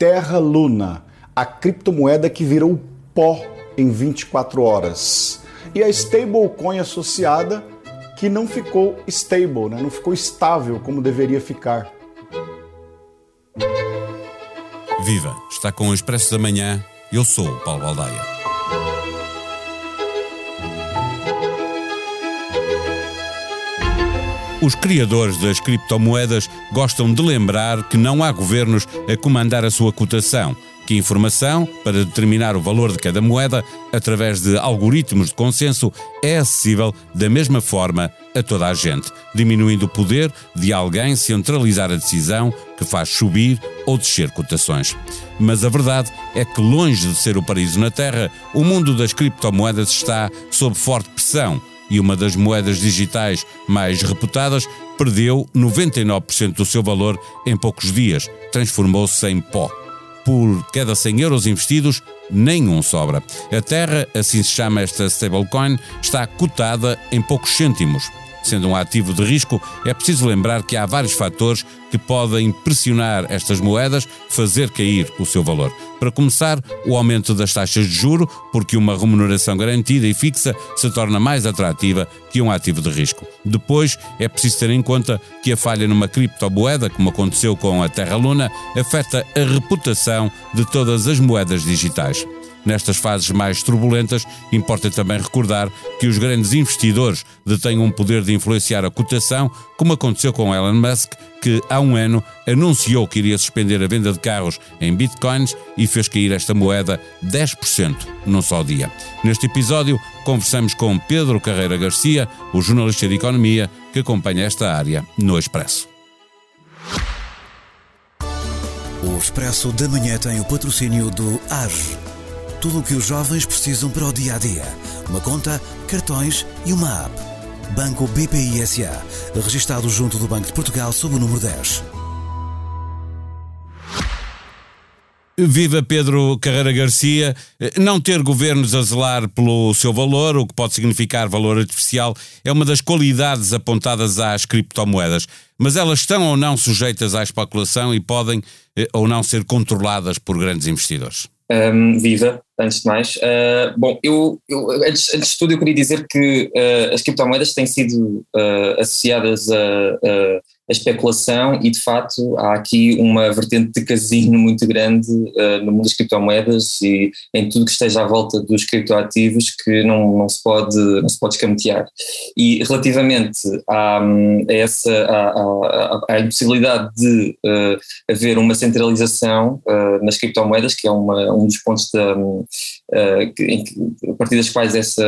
Terra Luna, a criptomoeda que virou pó em 24 horas. E a stablecoin associada que não ficou stable, né? não ficou estável como deveria ficar. Viva! Está com o Expresso da Manhã. Eu sou o Paulo Baldaia. Os criadores das criptomoedas gostam de lembrar que não há governos a comandar a sua cotação, que informação para determinar o valor de cada moeda através de algoritmos de consenso é acessível da mesma forma a toda a gente, diminuindo o poder de alguém centralizar a decisão que faz subir ou descer cotações. Mas a verdade é que, longe de ser o paraíso na Terra, o mundo das criptomoedas está sob forte pressão e uma das moedas digitais mais reputadas perdeu 99% do seu valor em poucos dias, transformou-se em pó. Por cada 100 euros investidos, nenhum sobra. A Terra, assim se chama esta stablecoin, está cotada em poucos cêntimos. Sendo um ativo de risco, é preciso lembrar que há vários fatores que podem pressionar estas moedas, fazer cair o seu valor. Para começar, o aumento das taxas de juro, porque uma remuneração garantida e fixa se torna mais atrativa que um ativo de risco. Depois, é preciso ter em conta que a falha numa criptomoeda, como aconteceu com a Terra Luna, afeta a reputação de todas as moedas digitais. Nestas fases mais turbulentas, importa também recordar que os grandes investidores detêm um poder de influenciar a cotação, como aconteceu com Elon Musk, que há um ano anunciou que iria suspender a venda de carros em bitcoins e fez cair esta moeda 10% num só dia. Neste episódio, conversamos com Pedro Carreira Garcia, o jornalista de economia que acompanha esta área no Expresso. O Expresso da Manhã tem o patrocínio do AGE tudo o que os jovens precisam para o dia a dia. Uma conta, cartões e uma app. Banco BPI SA, registado junto do Banco de Portugal sob o número 10. Viva Pedro Carreira Garcia. Não ter governos a zelar pelo seu valor, o que pode significar valor artificial, é uma das qualidades apontadas às criptomoedas. Mas elas estão ou não sujeitas à especulação e podem eh, ou não ser controladas por grandes investidores? Um, viva, antes de mais. Uh, bom, eu, eu antes, antes, de tudo eu queria dizer que uh, as criptomoedas têm sido uh, associadas a, a a especulação e de facto há aqui uma vertente de casino muito grande no mundo das criptomoedas e em tudo que esteja à volta dos criptoativos que não, não, se, pode, não se pode escamotear. E relativamente a, a essa à, à, impossibilidade de haver uma centralização nas criptomoedas, que é uma, um dos pontos da, que, a partir das quais essa,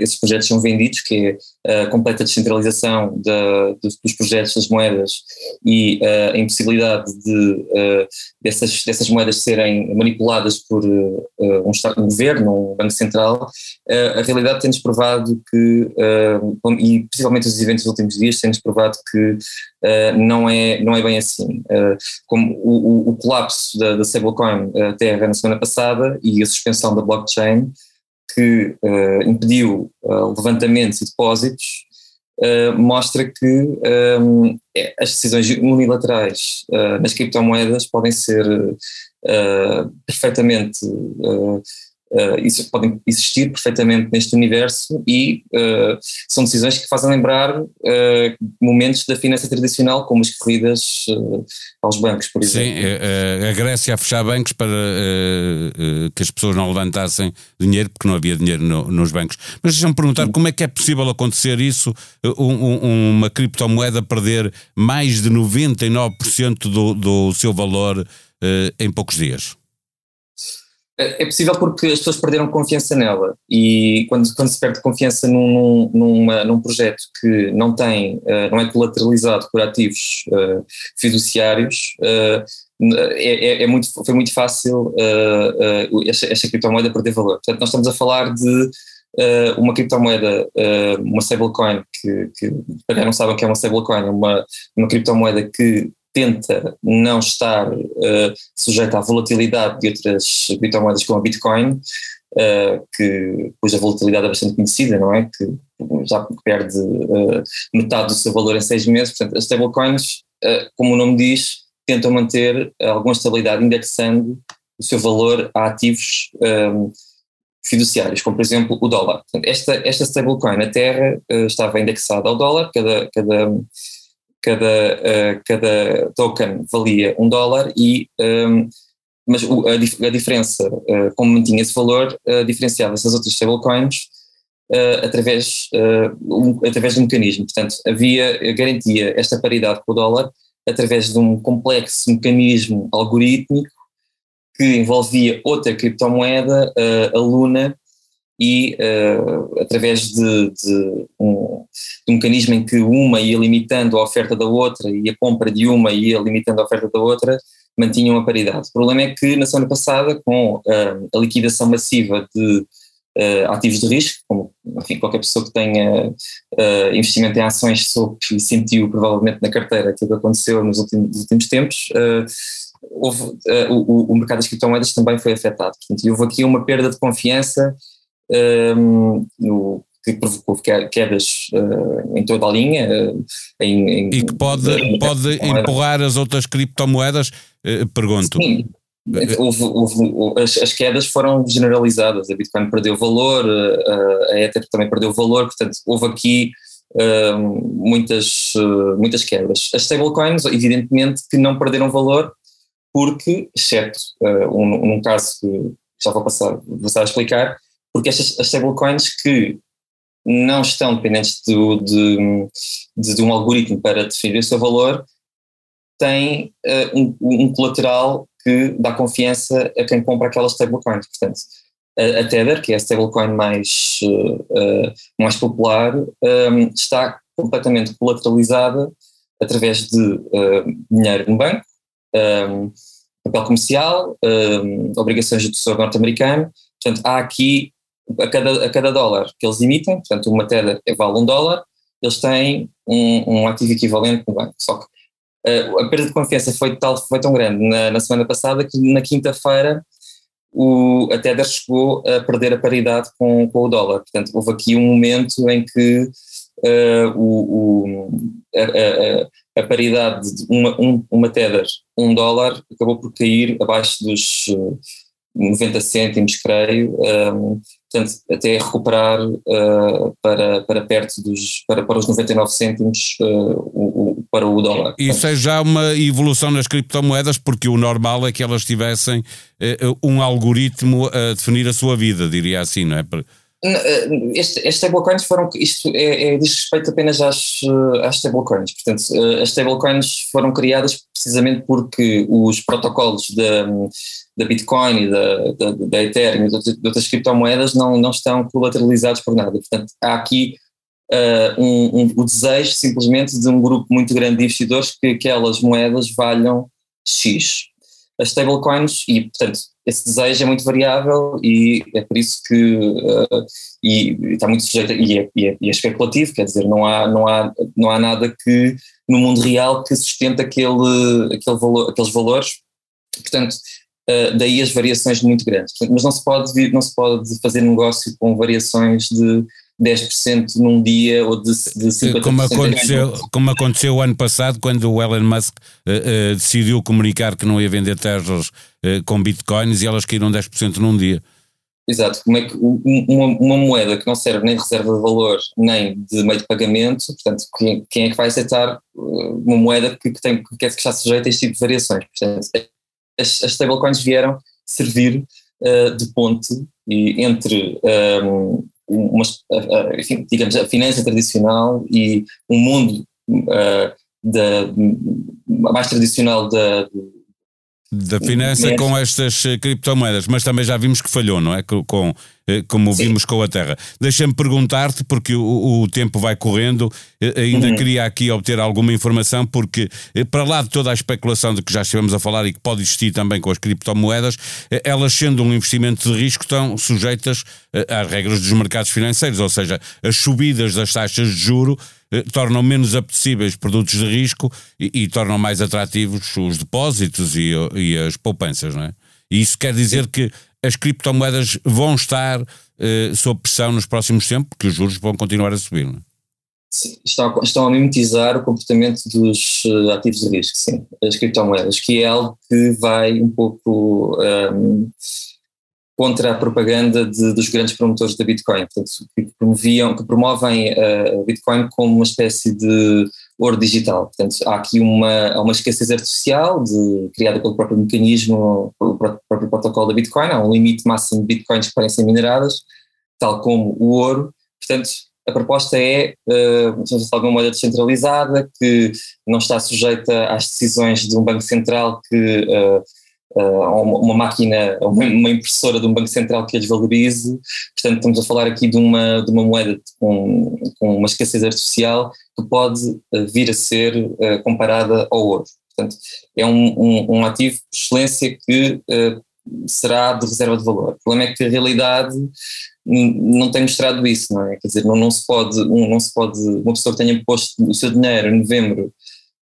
esses projetos são vendidos, que a completa descentralização da, dos, dos projetos das moedas e uh, a impossibilidade de uh, dessas, dessas moedas serem manipuladas por um, Estado, um governo, um Banco Central, a realidade tem-nos provado que, e principalmente os eventos dos últimos dias, têm-nos provado que não, é, não é bem assim. como o, o, colapso da, da stablecoin Terra na semana passada e a suspensão da blockchain, que impediu levantamentos e depósitos, uh, mostra que um, ehm, é, as decisões unilaterais uh, nas criptomoedas podem ser uh, perfeitamente Uh, isso podem existir perfeitamente neste universo e uh, são decisões que fazem lembrar uh, momentos da finança tradicional, como as corridas aos bancos, por exemplo. Sim, a Grécia a fechar bancos para que as pessoas não levantassem dinheiro, porque não havia dinheiro no, nos bancos. Mas deixa-me perguntar como é que é possível acontecer isso, um, um, uma criptomoeda perder mais de 99% do, do seu valor em poucos dias? É, é possível porque as pessoas perderam confiança nela e quando, quando se perde confiança num, num, num projeto que não tem, uh, não é colateralizado por ativos uh, fiduciários, uh, é, é, muito, foi muito fácil esta, esta criptomoeda perder valor. Portanto, nós estamos a falar de uma criptomoeda, uma stablecoin, que, que para quem não sabe o que é uma stablecoin, é uma, uma criptomoeda que tenta não estar uh, sujeito à volatilidade de outras criptomoedas como a Bitcoin, uh, que cuja volatilidade é bastante conhecida, não é? Que já perde uh, metade do seu valor em seis meses. Portanto, as stablecoins, como o nome diz, tentam manter alguma estabilidade indexando o seu valor a ativos um, fiduciários, como por exemplo o dólar. Portanto, esta, esta stablecoin na Terra estava indexada ao dólar, cada, cada, cada, uh, cada token valia um dólar e um, mas o, a, diferença, uh, como mantinha esse valor, diferenciava-se das outras stablecoins através, através de um mecanismo. Portanto, havia, garantia esta paridade com o dólar através de um complexo mecanismo algorítmico que envolvia outra criptomoeda, a Luna, e uh, através de, de, um, de, um, mecanismo em que uma ia limitando a oferta da outra e a compra de uma ia limitando a oferta da outra, mantinham a paridade. O problema é que na semana passada, com uh, a liquidação massiva de uh, ativos de risco, como enfim, qualquer pessoa que tenha investimento em ações soube e sentiu provavelmente na carteira aquilo que aconteceu nos últimos, nos últimos tempos, houve, o, o, mercado das criptomoedas também foi afetado. Portanto, houve aqui uma perda de confiança um, no, que provocou quedas uh, em toda a linha. Uh, em, em, e que pode, pode empurrar as outras criptomoedas? Uh, pergunto. Sim, Houve, houve, as, as, quedas foram generalizadas, a Bitcoin perdeu valor, a, a Ether também perdeu valor, portanto houve aqui muitas, muitas quebras. As stablecoins, evidentemente, que não perderam valor, porque, exceto uh, um, num caso que já vou passar, vou passar a explicar, porque estas as stablecoins que não estão dependentes do, de, de, de, um algoritmo para definir o seu valor, têm um, um colateral que dá confiança a quem compra aquelas stablecoins. Portanto, a, a Tether, que é a stablecoin mais, uh, mais popular, um, está completamente colateralizada através de uh, dinheiro no banco, um, papel comercial, um, obrigações do Tesouro norte-americano. Portanto, há aqui, a cada, a cada dólar que eles emitem, portanto, uma Tether vale um dólar, eles têm um, um ativo equivalente no banco. Só que uh, a perda de confiança foi, tal, foi tão grande na, na semana passada que na quinta-feira a Tether chegou a perder a paridade com, com o dólar. Portanto, houve aqui um momento em que uh, o, o, a, a, a, paridade de uma, um, uma Tether, um dólar, acabou por cair abaixo dos 90 cêntimos, creio. Um, portanto, até recuperar uh, para, para perto dos, para, para os 99 cêntimos uh, o, o, para o dólar. Isso é já uma evolução nas criptomoedas, porque o normal é que elas tivessem uh, um algoritmo a definir a sua vida, diria assim, não é? Este, estes stablecoins foram, isto é, é, diz respeito apenas às, às stablecoins, portanto as stablecoins foram criadas precisamente porque os protocolos da da Bitcoin e da, da, da Ethereum e de outras criptomoedas não, não estão colateralizados por nada. Portanto, há aqui uh, um, um, o desejo simplesmente de um grupo muito grande de investidores que aquelas moedas valham X. As stablecoins, e portanto, esse desejo é muito variável e é por isso que uh, e, e, está muito sujeito e é, e, é, e é, especulativo, quer dizer, não há, não, há, não há nada que no mundo real que sustente aquele, aquele valor, aqueles valores. Portanto, Uh, daí as variações muito grandes. Mas não se, pode não se pode fazer negócio com variações de 10% num dia ou de, de 50%. Como aconteceu, como aconteceu o ano passado, quando o Elon Musk uh, uh, decidiu comunicar que não ia vender Teslas com bitcoins e elas caíram 10% num dia. Exato, como é que uma, uma, moeda que não serve nem de reserva de valor nem de meio de pagamento, portanto, quem, quem é que vai aceitar uma moeda que, que, tem, que está sujeita a este tipo de variações? Portanto, as, as stablecoins vieram servir uh, de ponte e, entre um, uma, enfim, digamos, a finança tradicional e um mundo uh, da, mais tradicional da, da finança com estas eh, criptomoedas, mas também já vimos que falhou, não é? Com, eh, como Sim. vimos com a Terra. Deixa-me perguntar-te, porque o, o, tempo vai correndo, eh, ainda uhum. queria aqui obter alguma informação, porque para lá de toda a especulação de que já estivemos a falar e que pode existir também com as criptomoedas, elas sendo um investimento de risco estão sujeitas às regras dos mercados financeiros, ou seja, as subidas das taxas de juro eh, tornam menos apetecíveis produtos de risco e, e tornam mais atrativos os depósitos e, e, as poupanças, não é? E isso quer dizer que as criptomoedas vão estar eh, sob pressão nos próximos tempos, porque os juros vão continuar a subir, não é? Estão, estão a mimetizar o comportamento dos uh, ativos de risco, sim, as criptomoedas, que é algo que vai um pouco um, contra a propaganda de, dos grandes promotores da Bitcoin, portanto, que, promoviam, que promovem uh, a Bitcoin como uma espécie de ouro digital. Portanto, há aqui uma, uma escassez artificial de, criada pelo próprio mecanismo, pelo próprio protocolo da Bitcoin, há um limite máximo de Bitcoins que podem ser mineradas, tal como o ouro. Portanto, a proposta é uh, uma moeda descentralizada que não está sujeita às decisões de um banco central que uh, uma máquina, uma impressora de um banco central que a desvalorize. Portanto, estamos a falar aqui de uma, de uma moeda com, com uma escassez artificial que pode vir a ser uh, comparada ao ouro. Portanto, é um, um, um ativo de excelência que uh, será de reserva de valor. O problema é que a realidade não tem mostrado isso, não é? Quer dizer, não, não, se pode, um, não se pode, uma pessoa que tenha posto o seu dinheiro em novembro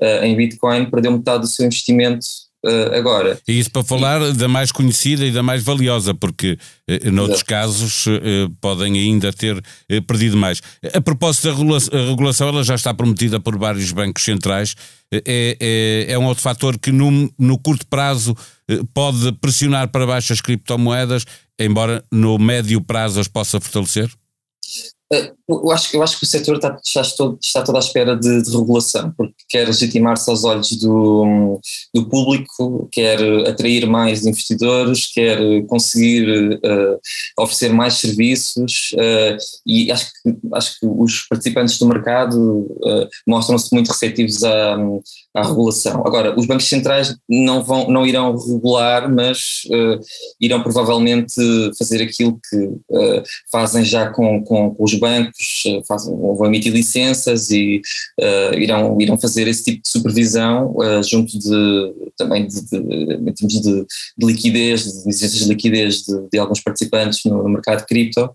uh, em Bitcoin perdeu metade do seu investimento uh, agora. E isso para falar da mais conhecida e da mais valiosa, porque uh, noutros Exato. casos uh, podem ainda ter perdido mais. A propósito da regulação, ela já está prometida por vários bancos centrais. É, é, é um outro fator que no, no curto prazo pode pressionar para baixo as criptomoedas, embora no médio prazo as possa fortalecer? Eu acho, eu acho que o setor está, está, todo, está toda à espera de, de regulação, porque quer legitimar-se aos olhos do, do público, quer atrair mais investidores, quer conseguir uh, oferecer mais serviços uh, e acho que, acho que os participantes do mercado uh, mostram-se muito receptivos à, à regulação. Agora, os bancos centrais não, vão, não irão regular, mas irão provavelmente fazer aquilo que fazem já com, com, com os bancos eh, fazem, vão emitir licenças e uh, irão, irão fazer esse tipo de supervisão uh, junto de, também de, de, em termos de, de liquidez, de licenças de liquidez de, de alguns participantes no, no mercado cripto.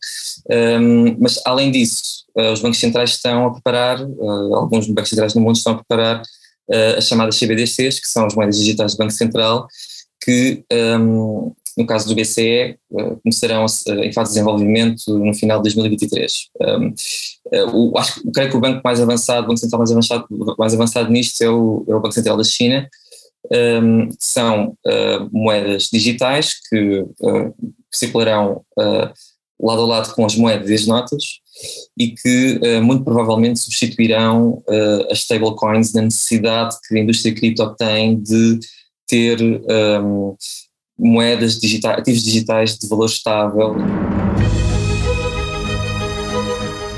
Um, ehm, mas, além disso, uh, os bancos centrais estão a preparar, alguns bancos centrais no mundo estão a preparar as chamadas CBDCs, que são as moedas digitais do Banco Central, que um, ehm, no caso do BCE, eh, começarão em fase de desenvolvimento no final de 2023. Um, eh, acho, creio que o banco mais avançado, o banco central mais avançado, mais avançado nisto é o, é o Banco Central da China, um, são uh, moedas digitais que, uh, circularão uh, lado a lado com as moedas e as notas e que muito provavelmente substituirão as stablecoins na necessidade que a indústria cripto tem de ter um, moedas digitais, ativos digitais de valor estável.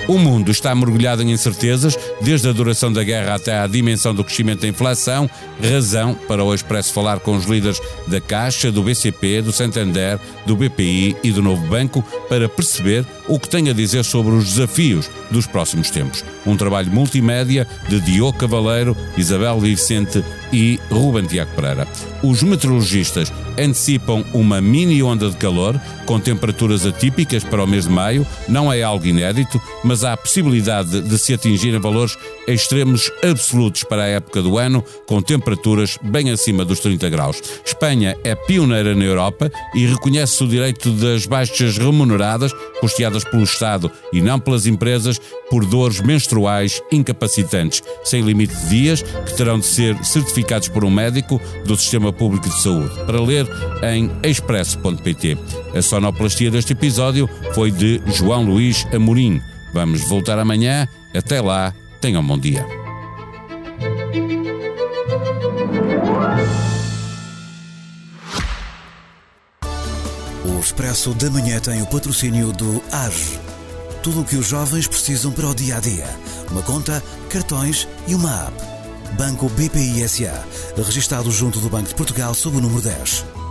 O mundo está mergulhado em incertezas, desde a duração da guerra até à dimensão do crescimento da inflação, razão para o Expresso falar com os líderes da Caixa, do BCP, do Santander, do BPI e do Novo Banco para perceber o que tem a dizer sobre os desafios dos próximos tempos. Um trabalho multimédia de Diogo Cavaleiro, Isabel Vicente e Ruben Tiago Pereira. Os meteorologistas antecipam uma mini onda de calor com temperaturas atípicas para o mês de maio. Não é algo inédito, mas há a possibilidade de se atingirem valores extremos absolutos para a época do ano, com temperaturas bem acima dos 30 graus. Espanha é pioneira na Europa e reconhece o direito das baixas remuneradas, custeadas pelo Estado e não pelas empresas, por dores menstruais incapacitantes, sem limite de dias, que terão de ser certificados por um médico do Sistema Público de Saúde. Para ler em expresso.pt. A sonoplastia deste episódio foi de João Luís Amorim. Vamos voltar amanhã. Até lá, tenham um bom dia. O Expresso da Manhã tem o patrocínio do AGE. Tudo o que os jovens precisam para o dia a dia. Uma conta, cartões e uma app. Banco BPI SA. Registado junto do Banco de Portugal sob o número 10.